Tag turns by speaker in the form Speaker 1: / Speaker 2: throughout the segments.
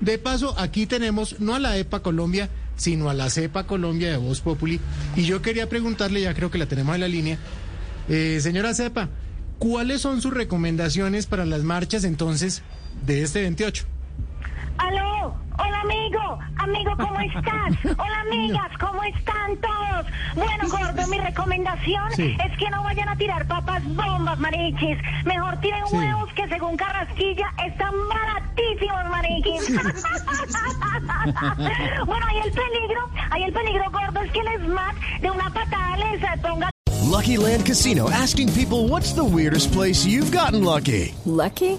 Speaker 1: De paso, aquí tenemos no a la EPA Colombia, sino a la CEPA Colombia de Voz Populi. Y yo quería preguntarle, ya creo que la tenemos en la línea, eh, señora CEPA, ¿cuáles son sus recomendaciones para las marchas entonces de este 28?
Speaker 2: ¡Aló! Hola amigo, amigo, ¿cómo estás? Hola amigas, ¿cómo están todos? Bueno, gordo, mi recomendación
Speaker 1: Sí.
Speaker 2: es que no vayan a tirar papas bombas, marichis. Mejor tiren
Speaker 1: Sí.
Speaker 2: huevos que según Carrasquilla están marichis. bueno, hay el peligro, hay el peligro gordo, es que el ESMAD de una patada les ponga
Speaker 3: Lucky Land Casino asking people what's the weirdest place you've gotten lucky?
Speaker 4: Lucky?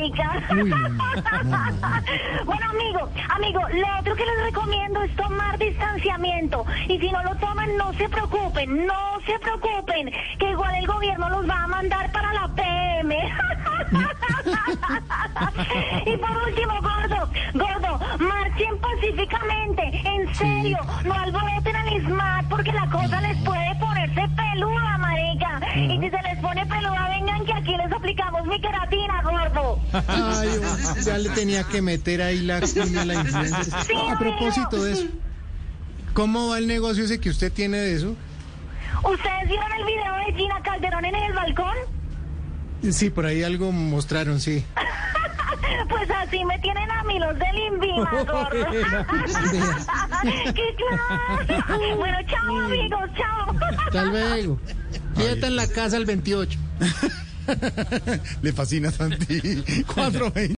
Speaker 2: bueno, amigo, amigo, lo otro que les recomiendo es tomar distanciamiento. Y si no lo toman, no se preocupen, no se preocupen, que igual el gobierno los va a mandar para la PM. y por último, gordo, gordo, marchen pacíficamente, en serio, no alboroten al ISMAT porque la cosa les puede ponerse peluda, marica. Y si se les pone peluda, vengan que aquí les aplicamos mi queratina, gordo.
Speaker 1: Ay, ya le tenía que meter ahí la a la influencer.
Speaker 2: Sí,
Speaker 1: A propósito de eso, ¿cómo va el negocio ese que usted tiene de eso?
Speaker 2: ¿Ustedes vieron el video de Gina Calderón en el balcón?
Speaker 1: Sí, por ahí algo mostraron, sí.
Speaker 2: Pues así me tienen a mí los del Invima, gordo. ¡Qué clase! Bueno, chao, amigos, chao.
Speaker 1: Hasta luego. Quieta en la casa el 28. Le fascina Santi. 420.